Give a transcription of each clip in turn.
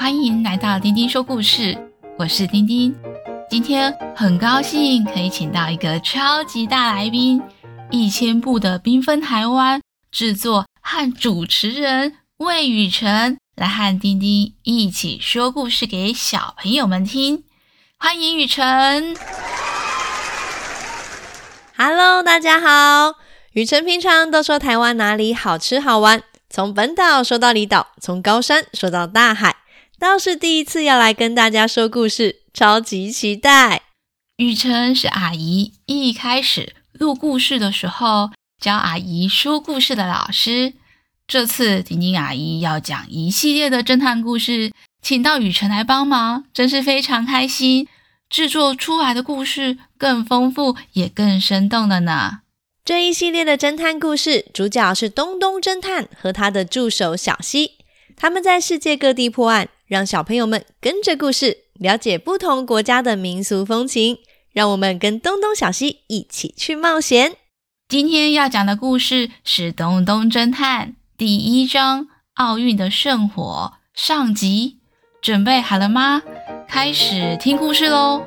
欢迎来到丁丁说故事，我是丁丁。今天很高兴可以请到一个超级大来宾，一千步的缤纷台湾制作和主持人魏雨辰，来和丁丁一起说故事给小朋友们听。欢迎雨辰。Hello，大家好。雨辰平常都说台湾哪里好吃好玩，从本岛说到离岛，从高山说到大海。倒是第一次要来跟大家说故事，超级期待。雨辰是阿姨一开始录故事的时候教阿姨说故事的老师。这次婷婷阿姨要讲一系列的侦探故事，请到雨辰来帮忙，真是非常开心。制作出来的故事更丰富，也更生动了呢。这一系列的侦探故事，主角是东东侦探和他的助手小西，他们在世界各地破案。让小朋友们跟着故事了解不同国家的民俗风情，让我们跟东东、小西一起去冒险。今天要讲的故事是《东东侦探》第一章《奥运的圣火》上集，准备好了吗？开始听故事喽！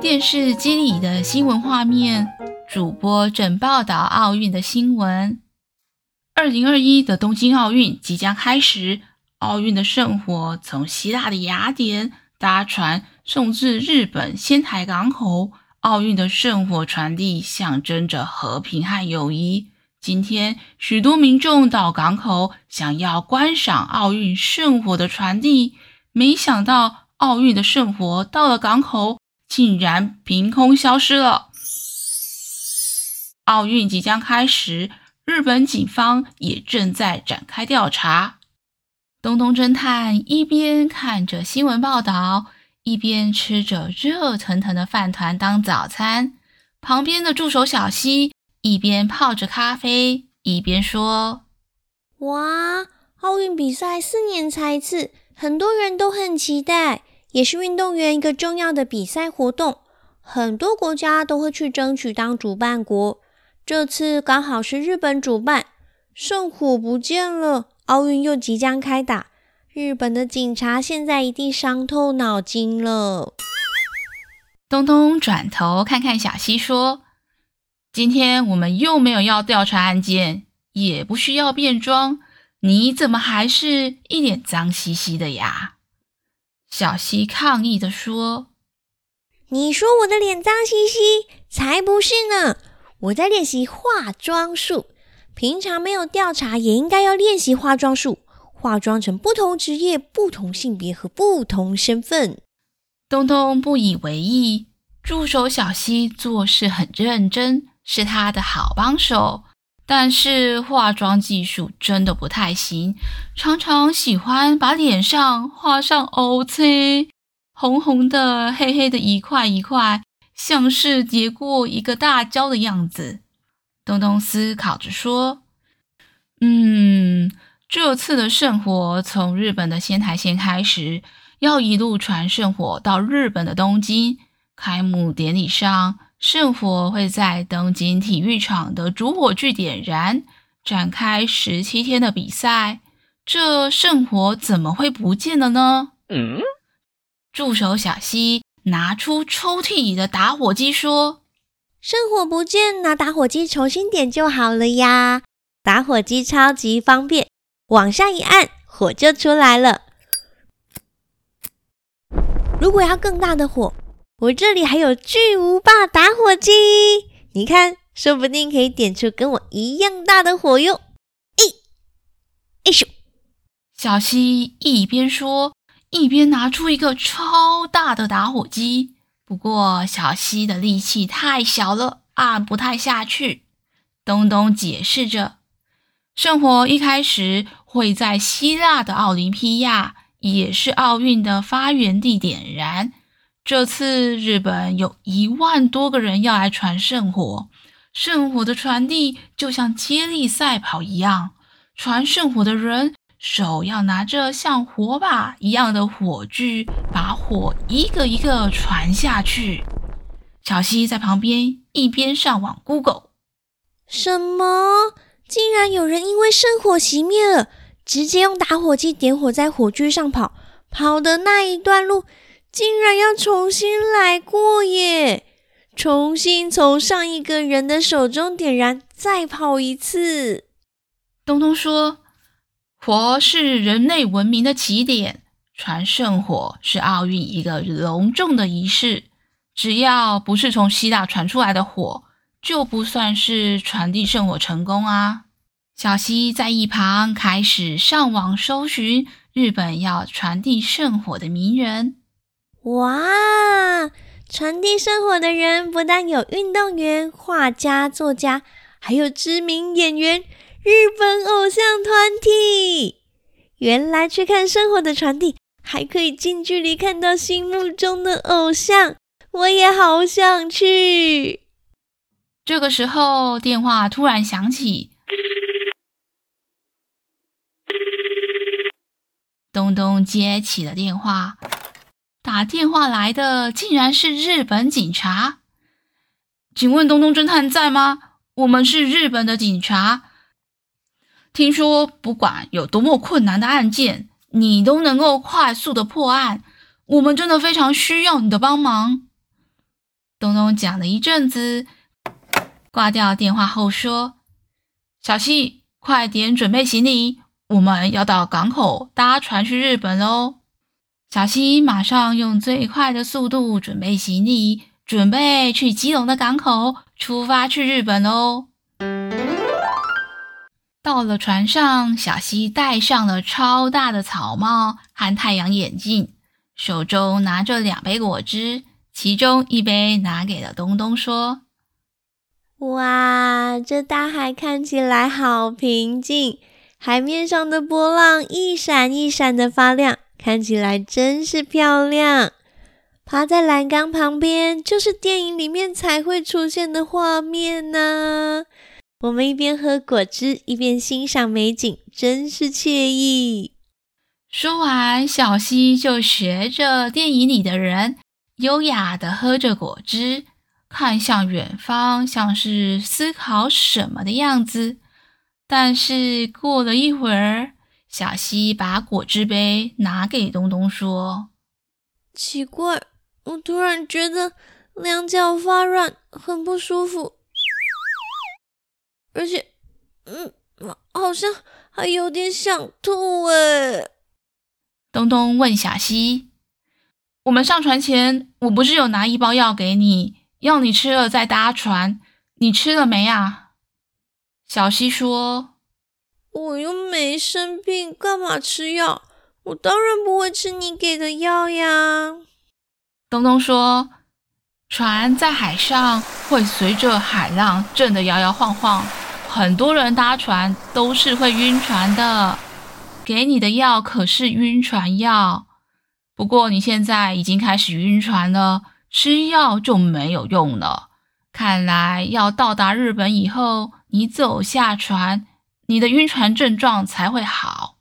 电视机里的新闻画面。主播正报道奥运的新闻。二零二一的东京奥运即将开始，奥运的圣火从希腊的雅典搭船送至日本仙台港口。奥运的圣火传递象征着和平和友谊。今天，许多民众到港口想要观赏奥运圣火的传递，没想到奥运的圣火到了港口，竟然凭空消失了。奥运即将开始，日本警方也正在展开调查。东东侦探一边看着新闻报道，一边吃着热腾腾的饭团当早餐。旁边的助手小西一边泡着咖啡，一边说：“哇，奥运比赛四年才一次，很多人都很期待，也是运动员一个重要的比赛活动。很多国家都会去争取当主办国。”这次刚好是日本主办，圣火不见了，奥运又即将开打，日本的警察现在一定伤透脑筋了。东东转头看看小西说：“今天我们又没有要调查案件，也不需要变装，你怎么还是一脸脏兮兮的呀？”小西抗议的说：“你说我的脸脏兮兮，才不是呢。”我在练习化妆术，平常没有调查也应该要练习化妆术，化妆成不同职业、不同性别和不同身份。东东不以为意，助手小希做事很认真，是他的好帮手，但是化妆技术真的不太行，常常喜欢把脸上画上乌青，红红的、黑黑的一块一块。像是叠过一个大胶的样子。东东思考着说：“嗯，这次的圣火从日本的仙台县开始，要一路传圣火到日本的东京。开幕典礼上，圣火会在东京体育场的主火炬点燃，展开十七天的比赛。这圣火怎么会不见了呢？”嗯，助手小希。拿出抽屉里的打火机，说：“圣火不见，拿打火机重新点就好了呀。打火机超级方便，往上一按，火就出来了。如果要更大的火，我这里还有巨无霸打火机，你看，说不定可以点出跟我一样大的火哟。”一，一咻，小溪一边说。一边拿出一个超大的打火机，不过小希的力气太小了，按不太下去。东东解释着，圣火一开始会在希腊的奥林匹亚，也是奥运的发源地点燃。这次日本有一万多个人要来传圣火，圣火的传递就像接力赛跑一样，传圣火的人。手要拿着像火把一样的火炬，把火一个一个传下去。小西在旁边一边上网 Google，什么？竟然有人因为圣火熄灭了，直接用打火机点火在火炬上跑，跑的那一段路竟然要重新来过耶！重新从上一个人的手中点燃，再跑一次。东东说：“火是人类文明的起点，传圣火是奥运一个隆重的仪式。只要不是从希腊传出来的火，就不算是传递圣火成功啊。”小希在一旁开始上网搜寻日本要传递圣火的名人。哇！传递圣火的人不但有运动员、画家、作家，还有知名演员、日本偶像团体。原来去看生活的传递，还可以近距离看到心目中的偶像，我也好想去。这个时候，电话突然响起，东东接起了电话。打电话来的竟然是日本警察，请问东东侦探在吗？我们是日本的警察，听说不管有多么困难的案件，你都能够快速的破案，我们真的非常需要你的帮忙。东东讲了一阵子，挂掉电话后说：“小希，快点准备行李，我们要到港口搭船去日本喽。”小希马上用最快的速度准备行李，准备去基隆的港口出发去日本喽。到了船上，小希戴上了超大的草帽和太阳眼镜，手中拿着两杯果汁，其中一杯拿给了东东，说：“哇，这大海看起来好平静，海面上的波浪一闪一闪的发亮。”看起来真是漂亮，趴在栏杆旁边，就是电影里面才会出现的画面呢。我们一边喝果汁，一边欣赏美景，真是惬意。说完，小希就学着电影里的人，优雅地喝着果汁，看向远方，像是思考什么的样子。但是过了一会儿，小希把果汁杯拿给东东，说：“奇怪，我突然觉得两脚发软，很不舒服，而且，嗯，好像还有点想吐。”哎，东东问小西：“我们上船前，我不是有拿一包药给你，要你吃了再搭船，你吃了没啊？”小西说。我又没生病，干嘛吃药？我当然不会吃你给的药呀。东东说：“船在海上会随着海浪震得摇摇晃晃，很多人搭船都是会晕船的。给你的药可是晕船药，不过你现在已经开始晕船了，吃药就没有用了。看来要到达日本以后，你走下船。”你的晕船症状才会好。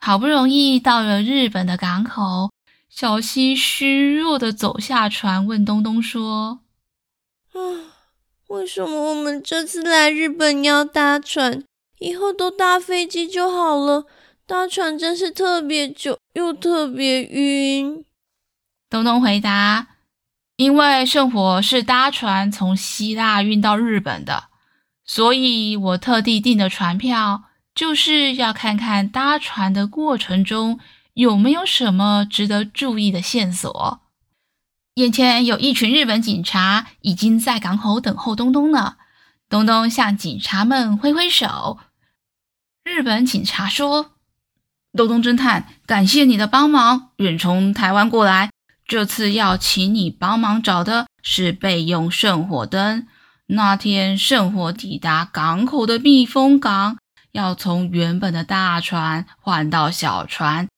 好不容易到了日本的港口，小希虚弱地走下船，问东东说：“啊，为什么我们这次来日本要搭船？以后都搭飞机就好了。搭船真是特别久，又特别晕。”东东回答：“因为圣火是搭船从希腊运到日本的。”所以我特地订的船票，就是要看看搭船的过程中有没有什么值得注意的线索。眼前有一群日本警察已经在港口等候东东了。东东向警察们挥挥手。日本警察说：“东东侦探，感谢你的帮忙，远从台湾过来，这次要请你帮忙找的是备用圣火灯。”那天圣火抵达港口的避风港，要从原本的大船换到小船，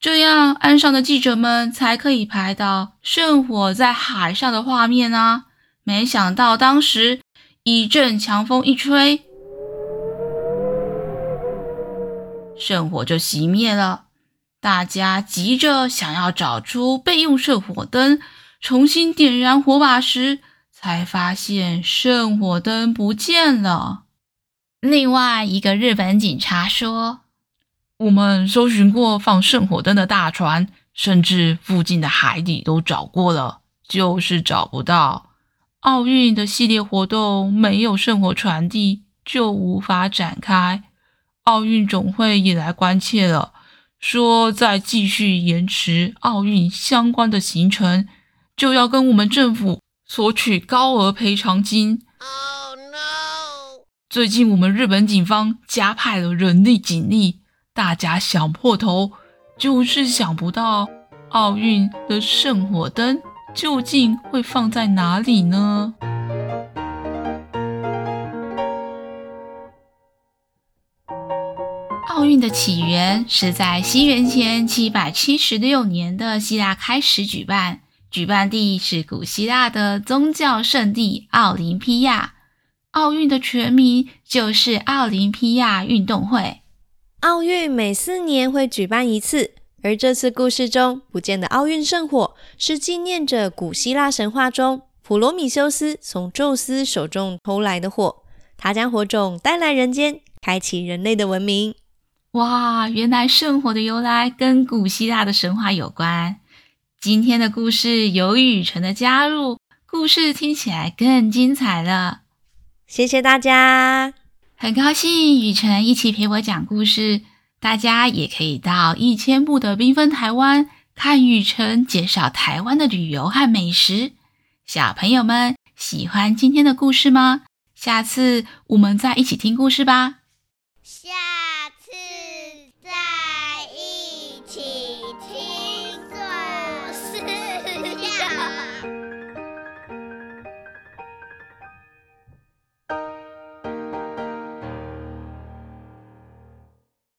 这样岸上的记者们才可以拍到圣火在海上的画面啊！没想到当时一阵强风一吹，圣火就熄灭了。大家急着想要找出备用圣火灯，重新点燃火把时，才发现圣火灯不见了。另外一个日本警察说：“我们搜寻过放圣火灯的大船，甚至附近的海底都找过了，就是找不到。奥运的系列活动没有圣火传递，就无法展开。奥运总会也来关切了。”说再继续延迟奥运相关的行程，就要跟我们政府索取高额赔偿金。Oh no！最近我们日本警方加派了人力警力，大家想破头，就是想不到奥运的圣火灯究竟会放在哪里呢？奥运的起源是在西元前七百七十六年的希腊开始举办，举办地是古希腊的宗教圣地奥林匹亚。奥运的全名就是奥林匹亚运动会。奥运每四年会举办一次，而这次故事中不见的奥运圣火，是纪念着古希腊神话中普罗米修斯从宙斯手中偷来的火，他将火种带来人间，开启人类的文明。哇，原来圣火的由来跟古希腊的神话有关。今天的故事有雨辰的加入，故事听起来更精彩了。谢谢大家，很高兴雨辰一起陪我讲故事。大家也可以到一千步的缤纷台湾看雨辰介绍台湾的旅游和美食。小朋友们喜欢今天的故事吗？下次我们再一起听故事吧。下